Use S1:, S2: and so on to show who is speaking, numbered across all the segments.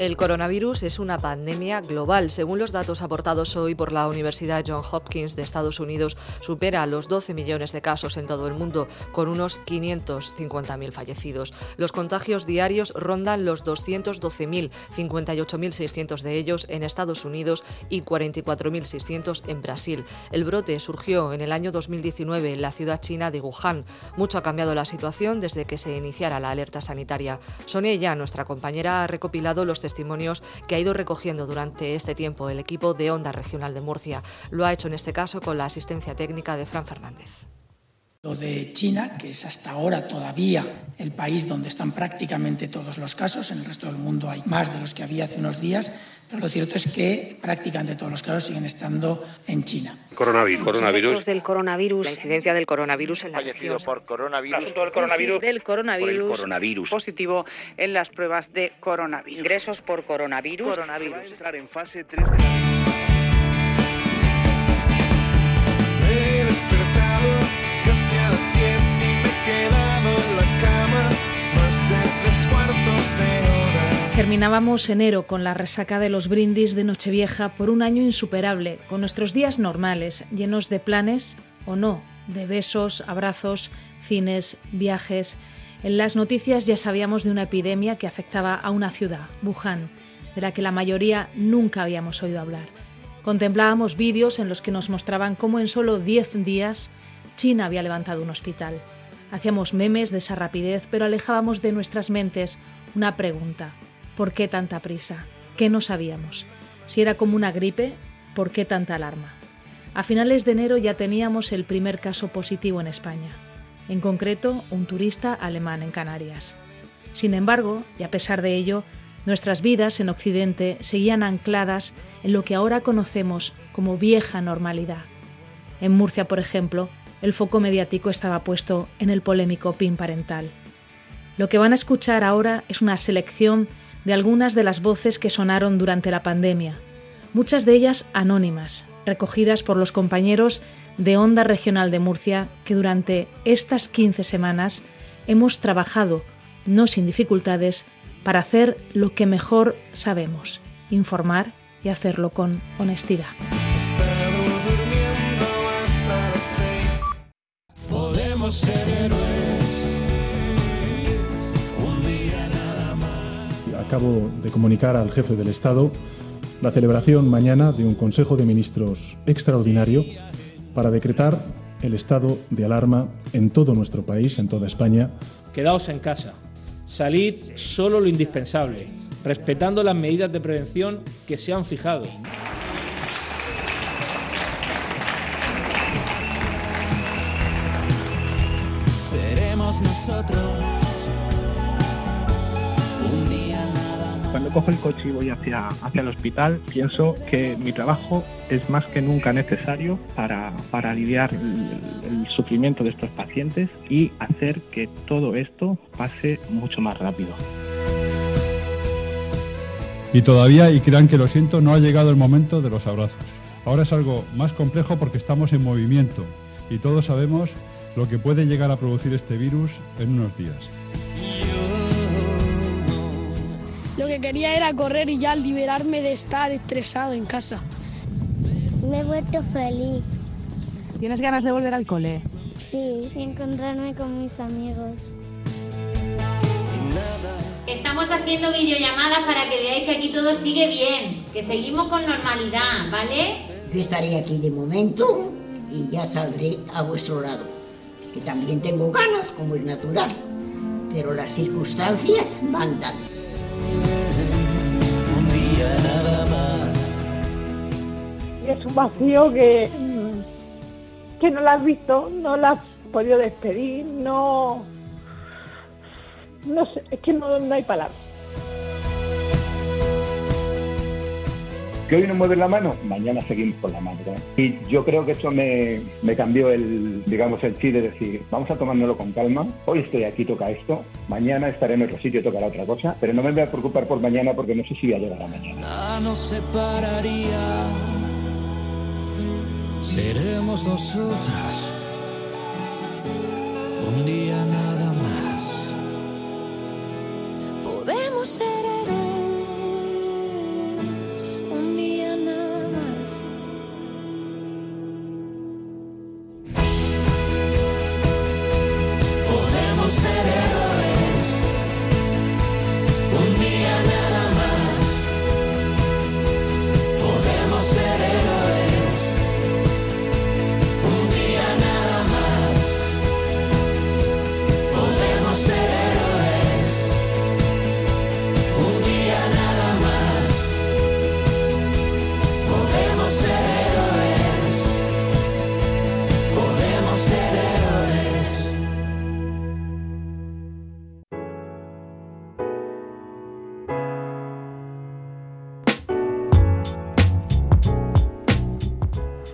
S1: El coronavirus es una pandemia global. Según los datos aportados hoy por la Universidad Johns Hopkins de Estados Unidos, supera los 12 millones de casos en todo el mundo, con unos 550.000 fallecidos. Los contagios diarios rondan los 212.000, 58.600 de ellos en Estados Unidos y 44.600 en Brasil. El brote surgió en el año 2019 en la ciudad china de Wuhan. Mucho ha cambiado la situación desde que se iniciara la alerta sanitaria. Sonia nuestra compañera, ha recopilado los testimonios que ha ido recogiendo durante este tiempo el equipo de Onda Regional de Murcia. Lo ha hecho en este caso con la asistencia técnica de Fran Fernández.
S2: Lo de China, que es hasta ahora todavía el país donde están prácticamente todos los casos, en el resto del mundo hay más de los que había hace unos días, pero lo cierto es que prácticamente todos los casos siguen estando en China.
S3: Coronavirus.
S4: Coronavirus. del coronavirus.
S5: La incidencia del coronavirus en la
S6: Fallecido
S5: región.
S6: por coronavirus.
S7: asunto del coronavirus.
S8: del coronavirus,
S6: Por el coronavirus.
S8: positivo en las pruebas de coronavirus.
S5: Ingresos por coronavirus.
S6: Va a
S7: Coronavirus.
S6: entrar en fase 3 de la...
S4: Terminábamos enero con la resaca de los brindis de Nochevieja por un año insuperable, con nuestros días normales, llenos de planes o no, de besos, abrazos, cines, viajes. En las noticias ya sabíamos de una epidemia que afectaba a una ciudad, Wuhan, de la que la mayoría nunca habíamos oído hablar. Contemplábamos vídeos en los que nos mostraban cómo en solo 10 días China había levantado un hospital. Hacíamos memes de esa rapidez, pero alejábamos de nuestras mentes una pregunta. ¿Por qué tanta prisa? ¿Qué no sabíamos? Si era como una gripe, ¿por qué tanta alarma? A finales de enero ya teníamos el primer caso positivo en España, en concreto un turista alemán en Canarias. Sin embargo, y a pesar de ello, nuestras vidas en Occidente seguían ancladas en lo que ahora conocemos como vieja normalidad. En Murcia, por ejemplo, el foco mediático estaba puesto en el polémico PIN parental. Lo que van a escuchar ahora es una selección de algunas de las voces que sonaron durante la pandemia, muchas de ellas anónimas, recogidas por los compañeros de Onda Regional de Murcia que durante estas 15 semanas hemos trabajado, no sin dificultades, para hacer lo que mejor sabemos, informar y hacerlo con honestidad.
S9: Acabo de comunicar al jefe del Estado la celebración mañana de un Consejo de Ministros extraordinario para decretar el estado de alarma en todo nuestro país, en toda España,
S10: Quedaos en casa. Salid solo lo indispensable, respetando las medidas de prevención que se han fijado.
S11: Seremos nosotros.
S7: Cuando cojo el coche y voy hacia, hacia el hospital, pienso que mi trabajo es más que nunca necesario para, para aliviar el, el sufrimiento de estos pacientes y hacer que todo esto pase mucho más rápido.
S12: Y todavía, y crean que lo siento, no ha llegado el momento de los abrazos. Ahora es algo más complejo porque estamos en movimiento y todos sabemos lo que puede llegar a producir este virus en unos días.
S13: Lo que quería era correr y ya liberarme de estar estresado en casa.
S14: Me he vuelto feliz.
S8: ¿Tienes ganas de volver al cole?
S14: Sí, y encontrarme con mis amigos.
S15: Estamos haciendo videollamadas para que veáis que aquí todo sigue bien, que seguimos con normalidad, ¿vale?
S16: Yo estaré aquí de momento y ya saldré a vuestro lado, que también tengo ganas, como es natural, pero las circunstancias mandan.
S17: Es un vacío que, que no lo has visto, no lo has podido despedir, no. No sé, es que no, no hay palabras.
S18: que hoy nos mueve la mano, mañana seguimos con la mano. ¿no? Y yo creo que eso me, me cambió el, digamos, el chip de decir, vamos a tomárnoslo con calma, hoy estoy aquí, toca esto, mañana estaré en otro sitio, tocará otra cosa, pero no me voy a preocupar por mañana porque no sé si voy a llegar a mañana.
S11: Nada nos separaría. Seremos nosotros. Un día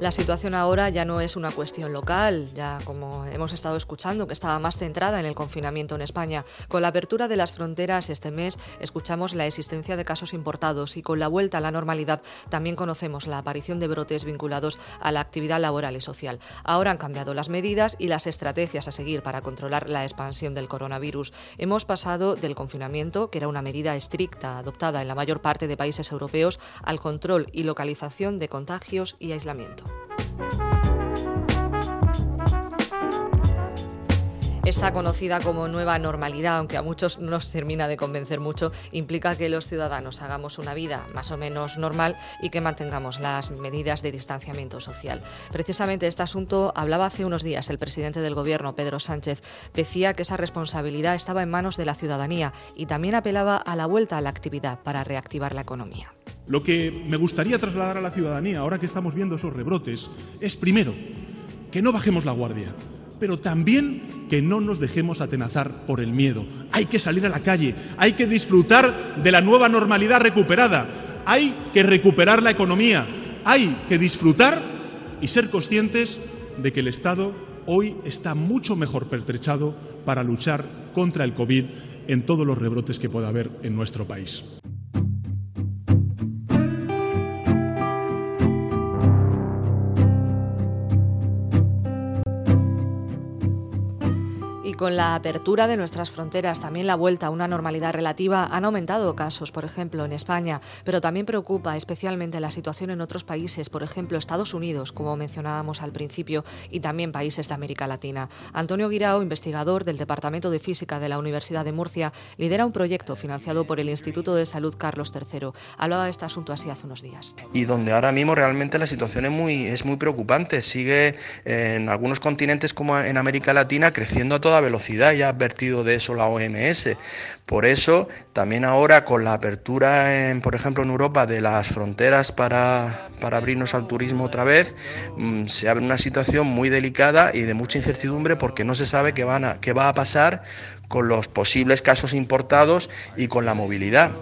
S1: La situación ahora ya no es una cuestión local, ya como hemos estado escuchando, que estaba más centrada en el confinamiento en España. Con la apertura de las fronteras este mes escuchamos la existencia de casos importados y con la vuelta a la normalidad también conocemos la aparición de brotes vinculados a la actividad laboral y social. Ahora han cambiado las medidas y las estrategias a seguir para controlar la expansión del coronavirus. Hemos pasado del confinamiento, que era una medida estricta adoptada en la mayor parte de países europeos, al control y localización de contagios y aislamiento. Esta conocida como nueva normalidad, aunque a muchos no nos termina de convencer mucho, implica que los ciudadanos hagamos una vida más o menos normal y que mantengamos las medidas de distanciamiento social. Precisamente este asunto hablaba hace unos días el presidente del Gobierno, Pedro Sánchez. Decía que esa responsabilidad estaba en manos de la ciudadanía y también apelaba a la vuelta a la actividad para reactivar la economía.
S3: Lo que me gustaría trasladar a la ciudadanía, ahora que estamos viendo esos rebrotes, es primero que no bajemos la guardia, pero también que no nos dejemos atenazar por el miedo. Hay que salir a la calle, hay que disfrutar de la nueva normalidad recuperada, hay que recuperar la economía, hay que disfrutar y ser conscientes de que el Estado hoy está mucho mejor pertrechado para luchar contra el COVID en todos los rebrotes que pueda haber en nuestro país.
S1: Con la apertura de nuestras fronteras, también la vuelta a una normalidad relativa, han aumentado casos, por ejemplo, en España, pero también preocupa especialmente la situación en otros países, por ejemplo, Estados Unidos, como mencionábamos al principio, y también países de América Latina. Antonio Guirao, investigador del Departamento de Física de la Universidad de Murcia, lidera un proyecto financiado por el Instituto de Salud Carlos III. Hablaba de este asunto así hace unos días.
S6: Y donde ahora mismo realmente la situación es muy, es muy preocupante. Sigue en algunos continentes como en América Latina creciendo a toda velocidad velocidad, ha advertido de eso la OMS. Por eso, también ahora con la apertura, por ejemplo, en Europa de las fronteras para, para abrirnos al turismo otra vez, mm, se abre una situación muy delicada y de mucha incertidumbre porque no se sabe qué, a, qué va a pasar con los posibles casos importados y con la movilidad.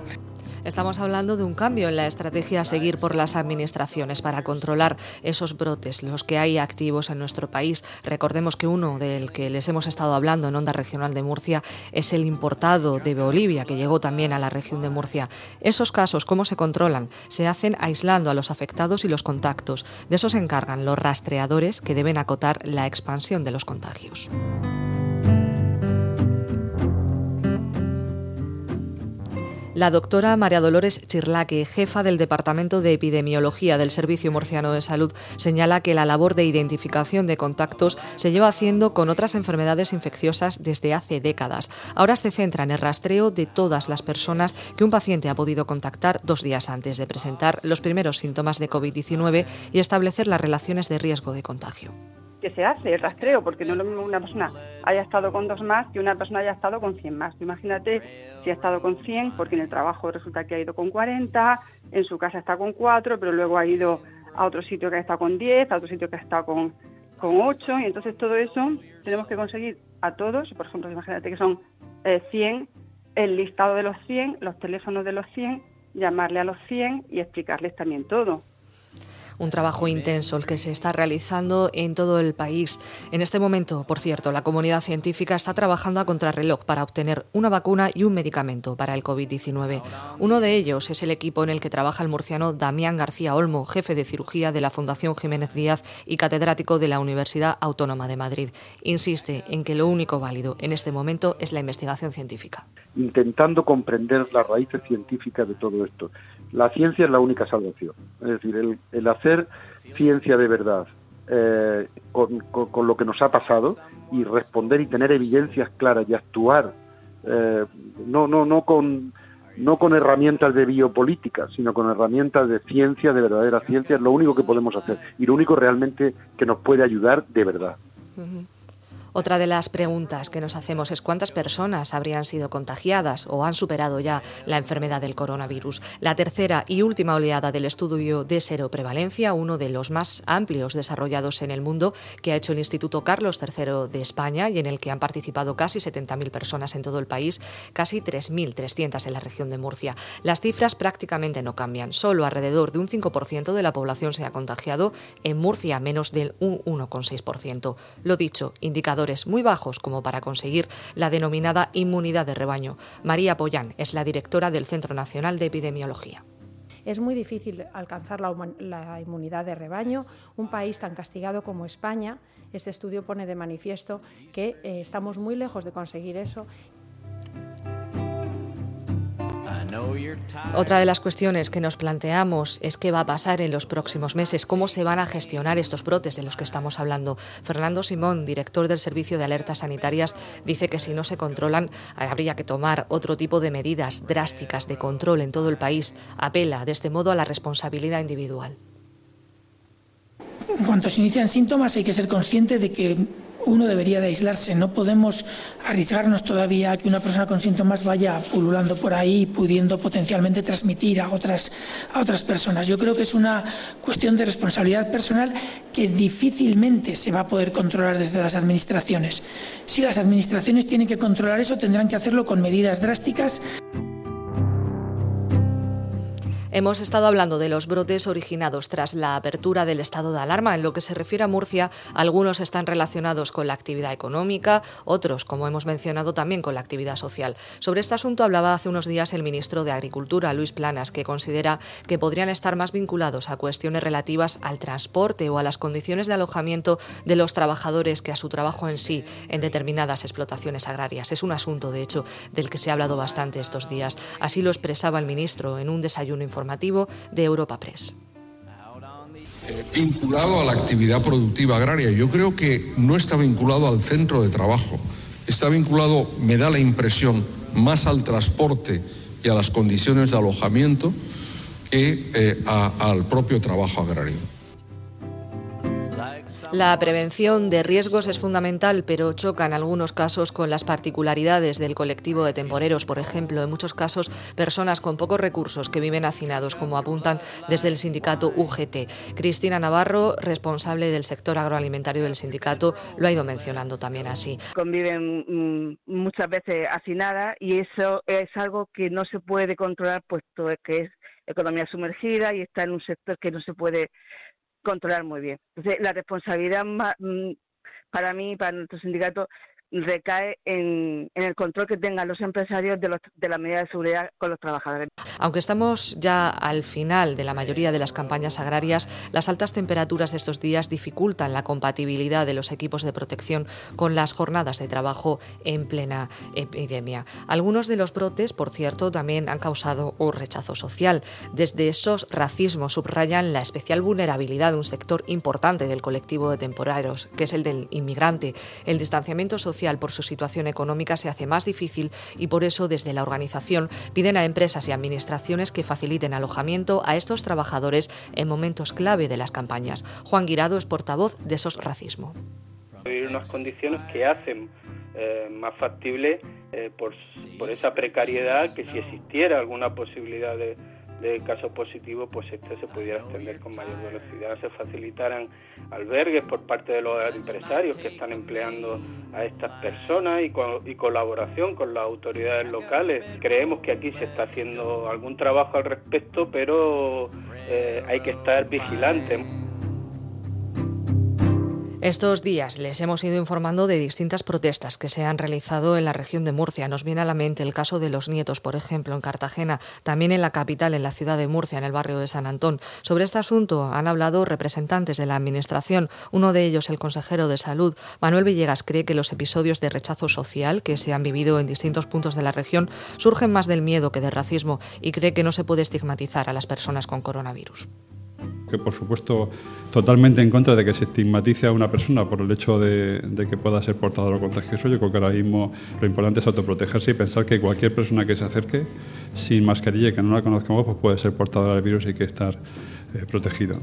S1: Estamos hablando de un cambio en la estrategia a seguir por las administraciones para controlar esos brotes, los que hay activos en nuestro país. Recordemos que uno del que les hemos estado hablando en Onda Regional de Murcia es el importado de Bolivia, que llegó también a la región de Murcia. Esos casos, ¿cómo se controlan? Se hacen aislando a los afectados y los contactos. De eso se encargan los rastreadores que deben acotar la expansión de los contagios. La doctora María Dolores Chirlaque, jefa del Departamento de Epidemiología del Servicio Murciano de Salud, señala que la labor de identificación de contactos se lleva haciendo con otras enfermedades infecciosas desde hace décadas. Ahora se centra en el rastreo de todas las personas que un paciente ha podido contactar dos días antes de presentar los primeros síntomas de COVID-19 y establecer las relaciones de riesgo de contagio
S8: que se hace el rastreo, porque no es lo mismo una persona haya estado con dos más que una persona haya estado con 100 más. Imagínate si ha estado con 100, porque en el trabajo resulta que ha ido con 40, en su casa está con 4, pero luego ha ido a otro sitio que ha estado con 10, a otro sitio que ha estado con, con 8, y entonces todo eso tenemos que conseguir a todos, por ejemplo, imagínate que son 100, eh, el listado de los 100, los teléfonos de los 100, llamarle a los 100 y explicarles también todo
S1: un trabajo intenso el que se está realizando en todo el país. En este momento, por cierto, la comunidad científica está trabajando a contrarreloj para obtener una vacuna y un medicamento para el COVID-19. Uno de ellos es el equipo en el que trabaja el murciano Damián García Olmo, jefe de cirugía de la Fundación Jiménez Díaz y catedrático de la Universidad Autónoma de Madrid. Insiste en que lo único válido en este momento es la investigación científica.
S19: Intentando comprender las raíces científicas de todo esto la ciencia es la única salvación. Es decir, el, hacer ciencia de verdad eh, con, lo que nos ha pasado y responder y tener evidencias claras y actuar eh, no, no, no con no con herramientas de biopolítica, sino con herramientas de ciencia, de verdadera ciencia, es lo único que podemos hacer y lo único realmente que nos puede ayudar de verdad.
S1: Otra de las preguntas que nos hacemos es cuántas personas habrían sido contagiadas o han superado ya la enfermedad del coronavirus. La tercera y última oleada del estudio de seroprevalencia, uno de los más amplios desarrollados en el mundo, que ha hecho el Instituto Carlos III de España y en el que han participado casi 70.000 personas en todo el país, casi 3.300 en la región de Murcia. Las cifras prácticamente no cambian. Solo alrededor de un 5% de la población se ha contagiado. En Murcia, menos del 1,6%. Lo dicho, indicadores muy bajos como para conseguir la denominada inmunidad de rebaño. María Pollán es la directora del Centro Nacional de Epidemiología.
S20: Es muy difícil alcanzar la, inmunidad de rebaño. Un país tan castigado como España, este estudio pone de manifiesto que eh, estamos muy lejos de conseguir eso
S1: otra de las cuestiones que nos planteamos es qué va a pasar en los próximos meses, cómo se van a gestionar estos brotes de los que estamos hablando. Fernando Simón, director del Servicio de Alertas Sanitarias, dice que si no se controlan habría que tomar otro tipo de medidas drásticas de control en todo el país. Apela de este modo a la responsabilidad individual.
S2: En cuanto se inician síntomas hay que ser consciente de que uno debería de aislarse. No podemos arriesgarnos todavía a que una persona con síntomas vaya pululando por ahí, pudiendo potencialmente transmitir a otras, a otras personas. Yo creo que es una cuestión de responsabilidad personal que difícilmente se va a poder controlar desde las administraciones. Si las administraciones tienen que controlar eso, tendrán que hacerlo con medidas drásticas.
S1: Hemos estado hablando de los brotes originados tras la apertura del estado de alarma. En lo que se refiere a Murcia, algunos están relacionados con la actividad económica, otros, como hemos mencionado, también con la actividad social. Sobre este asunto hablaba hace unos días el ministro de Agricultura, Luis Planas, que considera que podrían estar más vinculados a cuestiones relativas al transporte o a las condiciones de alojamiento de los trabajadores que a su trabajo en sí en determinadas explotaciones agrarias. Es un asunto, de hecho, del que se ha hablado bastante estos días. Así lo expresaba el ministro en un desayuno informativo de Europa Press.
S21: vinculado a la actividad productiva agraria. Yo creo que no está vinculado al centro de trabajo, está vinculado, me da la impresión, más al transporte y a las condiciones de alojamiento que eh, al propio trabajo agrario.
S1: La prevención de riesgos es fundamental, pero choca en algunos casos con las particularidades del colectivo de temporeros. Por ejemplo, en muchos casos, personas con pocos recursos que viven hacinados, como apuntan desde el sindicato UGT. Cristina Navarro, responsable del sector agroalimentario del sindicato, lo ha ido mencionando también así.
S22: Conviven mm, muchas veces hacinadas y eso es algo que no se puede controlar, puesto que es economía sumergida y está en un sector que no se puede controlar muy bien. Entonces, la responsabilidad mm, para mí, para nuestro sindicato, recae en, el control que tengan los empresarios de, los, de la medida de seguridad con los trabajadores.
S1: Aunque estamos ya al final de la mayoría de las campañas agrarias, las altas temperaturas de estos días dificultan la compatibilidad de los equipos de protección con las jornadas de trabajo en plena epidemia. Algunos de los brotes, por cierto, también han causado un rechazo social. Desde esos racismos subrayan la especial vulnerabilidad de un sector importante del colectivo de temporarios, que es el del inmigrante, el distanciamiento social por su situación económica se hace más difícil y por eso desde la organización piden a empresas y administraciones que faciliten alojamiento a estos trabajadores en momentos clave de las campañas. Juan Guirado es portavoz de SOS Racismo.
S23: Unas condiciones que hacen eh, más factible eh, por esa precariedad que si existiera alguna posibilidad de de casos positivos, pues este se pudiera extender con mayor velocidad, se facilitaran albergues por parte de los empresarios que están empleando a estas personas y, y colaboración con las autoridades locales. Creemos que aquí se está haciendo algún trabajo al respecto, pero eh, hay que estar vigilantes.
S1: Estos días les hemos ido informando de distintas protestas que se han realizado en la región de Murcia. Nos viene a la mente el caso de los nietos, por ejemplo, en Cartagena, también en la capital, en la ciudad de Murcia, en el barrio de San Antón. Sobre este asunto han hablado representantes de la Administración. Uno de ellos, el consejero de Salud, Manuel Villegas, cree que los episodios de rechazo social que se han vivido en distintos puntos de la región surgen más del miedo que del racismo y cree que no se puede estigmatizar a las personas con coronavirus
S12: que por supuesto totalmente en contra de que se estigmatice a una persona por el hecho de, que pueda ser portador o contagioso. Yo creo que ahora mismo lo importante es autoprotegerse y pensar que cualquier persona que se acerque sin mascarilla y que no la conozcamos pues puede ser portador del virus y hay que estar eh, protegido.